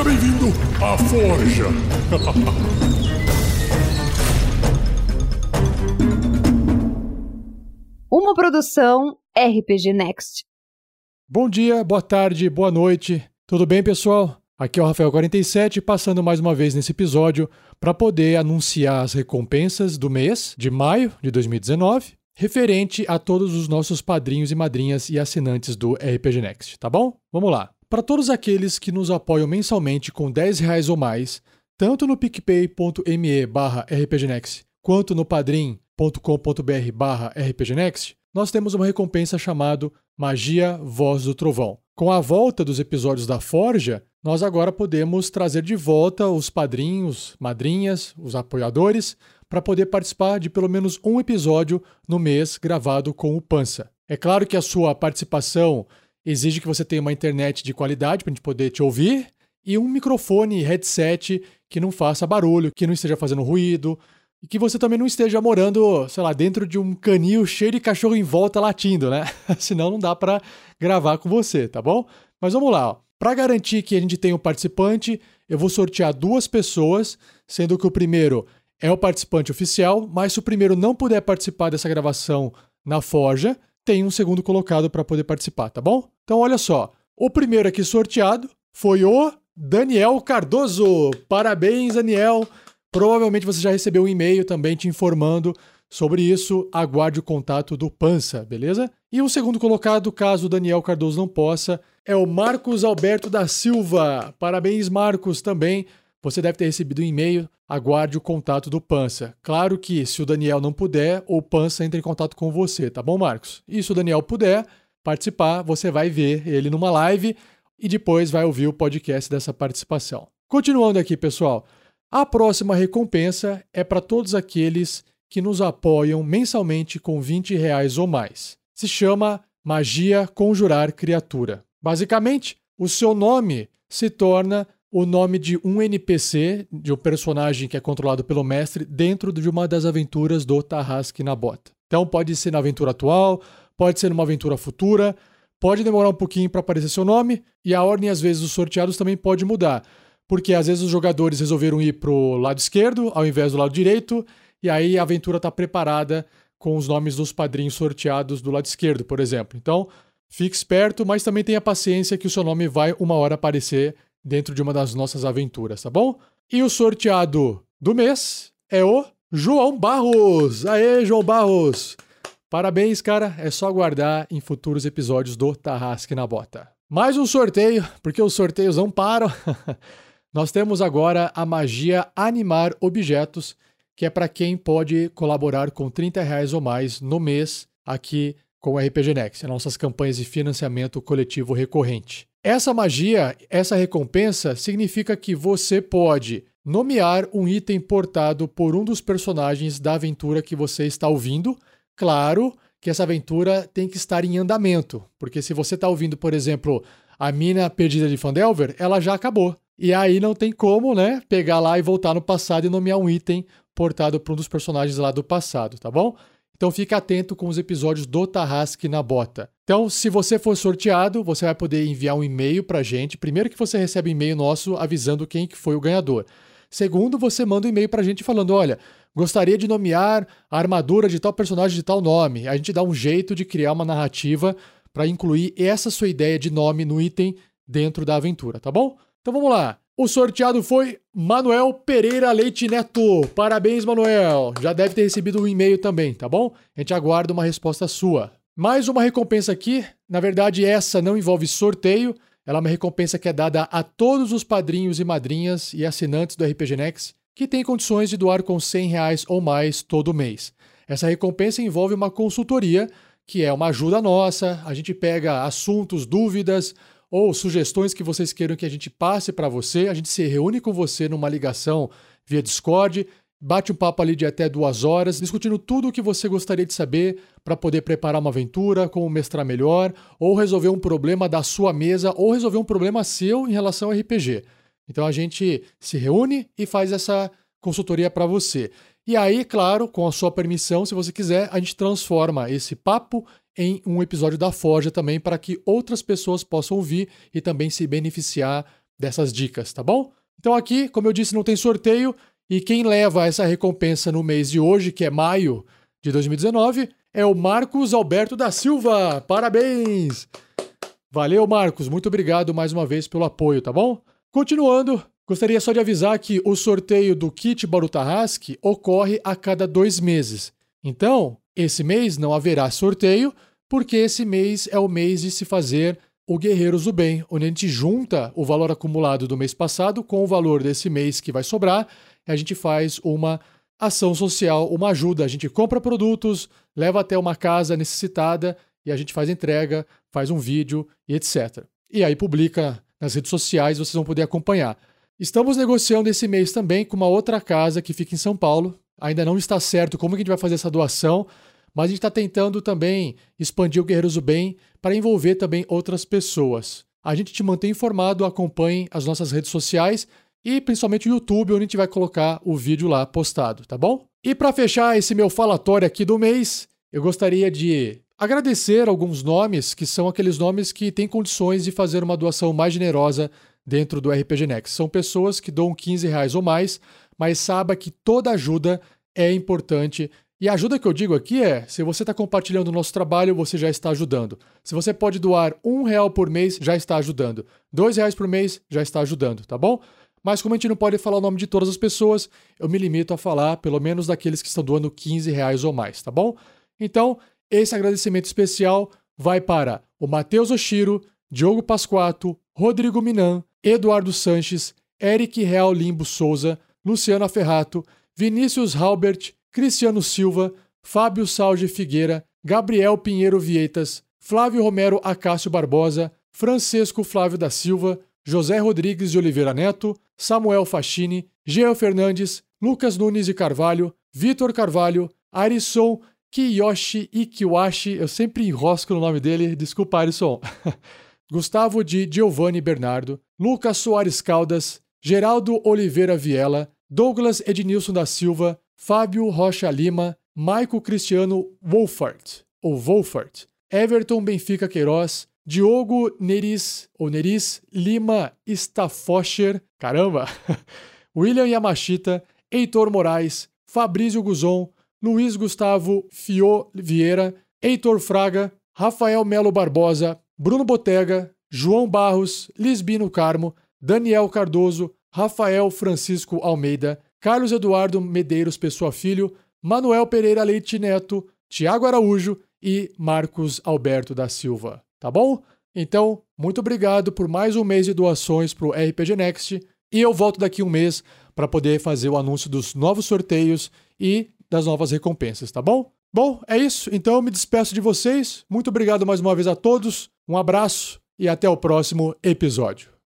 Seja bem-vindo à Forja. Uma produção RPG Next. Bom dia, boa tarde, boa noite. Tudo bem, pessoal? Aqui é o Rafael47, passando mais uma vez nesse episódio para poder anunciar as recompensas do mês de maio de 2019, referente a todos os nossos padrinhos e madrinhas e assinantes do RPG Next, tá bom? Vamos lá. Para todos aqueles que nos apoiam mensalmente com 10 reais ou mais, tanto no picpay.me barra rpgnext quanto no padrim.com.br barra rpgnext, nós temos uma recompensa chamada Magia Voz do Trovão. Com a volta dos episódios da Forja, nós agora podemos trazer de volta os padrinhos, madrinhas, os apoiadores, para poder participar de pelo menos um episódio no mês gravado com o Pança. É claro que a sua participação exige que você tenha uma internet de qualidade para a gente poder te ouvir e um microfone headset que não faça barulho, que não esteja fazendo ruído, e que você também não esteja morando, sei lá, dentro de um canil cheio de cachorro em volta latindo, né? Senão não dá para gravar com você, tá bom? Mas vamos lá, Para garantir que a gente tenha um participante, eu vou sortear duas pessoas, sendo que o primeiro é o participante oficial, mas se o primeiro não puder participar dessa gravação na Forja, tem um segundo colocado para poder participar, tá bom? Então olha só, o primeiro aqui sorteado foi o Daniel Cardoso. Parabéns, Daniel. Provavelmente você já recebeu um e-mail também te informando sobre isso. Aguarde o contato do Pança, beleza? E o segundo colocado, caso o Daniel Cardoso não possa, é o Marcos Alberto da Silva. Parabéns, Marcos, também. Você deve ter recebido um e-mail. Aguarde o contato do Pança. Claro que se o Daniel não puder, o Pança entra em contato com você, tá bom, Marcos? E se o Daniel puder participar, você vai ver ele numa live e depois vai ouvir o podcast dessa participação. Continuando aqui, pessoal. A próxima recompensa é para todos aqueles que nos apoiam mensalmente com 20 reais ou mais. Se chama Magia Conjurar Criatura. Basicamente, o seu nome se torna o nome de um NPC, de um personagem que é controlado pelo mestre, dentro de uma das aventuras do Tarrasque na Bota. Então pode ser na aventura atual, pode ser numa aventura futura, pode demorar um pouquinho para aparecer seu nome, e a ordem, às vezes, dos sorteados também pode mudar porque às vezes os jogadores resolveram ir pro lado esquerdo ao invés do lado direito, e aí a aventura está preparada com os nomes dos padrinhos sorteados do lado esquerdo, por exemplo. Então, fique esperto, mas também tenha paciência que o seu nome vai uma hora aparecer dentro de uma das nossas aventuras, tá bom? E o sorteado do mês é o João Barros. Aê, João Barros! Parabéns, cara. É só aguardar em futuros episódios do Tarrasque na Bota. Mais um sorteio, porque os sorteios não param. Nós temos agora a magia Animar Objetos, que é para quem pode colaborar com 30 reais ou mais no mês aqui com o RPG Next, nossas campanhas de financiamento coletivo recorrente. Essa magia, essa recompensa, significa que você pode nomear um item portado por um dos personagens da aventura que você está ouvindo. Claro que essa aventura tem que estar em andamento, porque se você está ouvindo, por exemplo, a Mina Perdida de Fandelver, ela já acabou. E aí não tem como, né, pegar lá e voltar no passado e nomear um item portado por um dos personagens lá do passado, tá bom? Então fique atento com os episódios do Tarrasque na Bota. Então, se você for sorteado, você vai poder enviar um e-mail pra gente. Primeiro que você recebe um e-mail nosso avisando quem que foi o ganhador. Segundo, você manda um e-mail pra gente falando, olha, gostaria de nomear a armadura de tal personagem de tal nome. A gente dá um jeito de criar uma narrativa para incluir essa sua ideia de nome no item dentro da aventura, tá bom? Então vamos lá. O sorteado foi Manuel Pereira Leite Neto. Parabéns, Manuel. Já deve ter recebido um e-mail também, tá bom? A gente aguarda uma resposta sua. Mais uma recompensa aqui. Na verdade, essa não envolve sorteio. Ela é uma recompensa que é dada a todos os padrinhos e madrinhas e assinantes do RPG Next que têm condições de doar com 100 reais ou mais todo mês. Essa recompensa envolve uma consultoria, que é uma ajuda nossa. A gente pega assuntos, dúvidas ou sugestões que vocês queiram que a gente passe para você, a gente se reúne com você numa ligação via Discord, bate um papo ali de até duas horas, discutindo tudo o que você gostaria de saber para poder preparar uma aventura, como mestrar melhor, ou resolver um problema da sua mesa, ou resolver um problema seu em relação ao RPG. Então a gente se reúne e faz essa consultoria para você. E aí, claro, com a sua permissão, se você quiser, a gente transforma esse papo em um episódio da Forja também para que outras pessoas possam ouvir e também se beneficiar dessas dicas, tá bom? Então aqui, como eu disse, não tem sorteio e quem leva essa recompensa no mês de hoje, que é maio de 2019, é o Marcos Alberto da Silva. Parabéns! Valeu, Marcos. Muito obrigado mais uma vez pelo apoio, tá bom? Continuando, gostaria só de avisar que o sorteio do kit Barutarrasque ocorre a cada dois meses. Então, esse mês não haverá sorteio, porque esse mês é o mês de se fazer o Guerreiros do Bem, onde a gente junta o valor acumulado do mês passado com o valor desse mês que vai sobrar, e a gente faz uma ação social, uma ajuda. A gente compra produtos, leva até uma casa necessitada e a gente faz entrega, faz um vídeo e etc. E aí publica nas redes sociais, vocês vão poder acompanhar. Estamos negociando esse mês também com uma outra casa que fica em São Paulo. Ainda não está certo como que a gente vai fazer essa doação, mas a gente está tentando também expandir o Guerreiros do Bem para envolver também outras pessoas. A gente te mantém informado, acompanhe as nossas redes sociais e principalmente o YouTube, onde a gente vai colocar o vídeo lá postado, tá bom? E para fechar esse meu falatório aqui do mês, eu gostaria de agradecer alguns nomes que são aqueles nomes que têm condições de fazer uma doação mais generosa dentro do RPG Next. São pessoas que doam 15 reais ou mais, mas saiba que toda ajuda é importante e a ajuda que eu digo aqui é: se você está compartilhando o nosso trabalho, você já está ajudando. Se você pode doar um real por mês, já está ajudando. Dois reais por mês, já está ajudando, tá bom? Mas como a gente não pode falar o nome de todas as pessoas, eu me limito a falar pelo menos daqueles que estão doando 15 reais ou mais, tá bom? Então, esse agradecimento especial vai para o Matheus Oshiro, Diogo Pasquato, Rodrigo Minan, Eduardo Sanches, Eric Real Limbo Souza, Luciana Ferrato, Vinícius Halbert, Cristiano Silva, Fábio Salge Figueira, Gabriel Pinheiro Vieitas, Flávio Romero Acácio Barbosa, Francisco Flávio da Silva, José Rodrigues de Oliveira Neto, Samuel Fachini, Geo Fernandes, Lucas Nunes de Carvalho, Vitor Carvalho, Arisson Kiyoshi Ikiwashi, eu sempre enrosco no nome dele, desculpa Arisson. Gustavo de Giovanni Bernardo, Lucas Soares Caldas, Geraldo Oliveira Viela, Douglas Ednilson da Silva, Fábio Rocha Lima, Maico Cristiano Wolfart, ou Wolfart, Everton Benfica Queiroz, Diogo Neris, ou Neris Lima Staffoscher, caramba, William Yamashita, Heitor Moraes, Fabrício Guzon, Luiz Gustavo Fio Vieira, Heitor Fraga, Rafael Melo Barbosa, Bruno Botega, João Barros, Lisbino Carmo, Daniel Cardoso, Rafael Francisco Almeida, Carlos Eduardo Medeiros Pessoa Filho, Manuel Pereira Leite Neto, Tiago Araújo e Marcos Alberto da Silva. Tá bom? Então, muito obrigado por mais um mês de doações para o RPG Next e eu volto daqui um mês para poder fazer o anúncio dos novos sorteios e das novas recompensas, tá bom? Bom, é isso. Então eu me despeço de vocês. Muito obrigado mais uma vez a todos. Um abraço e até o próximo episódio.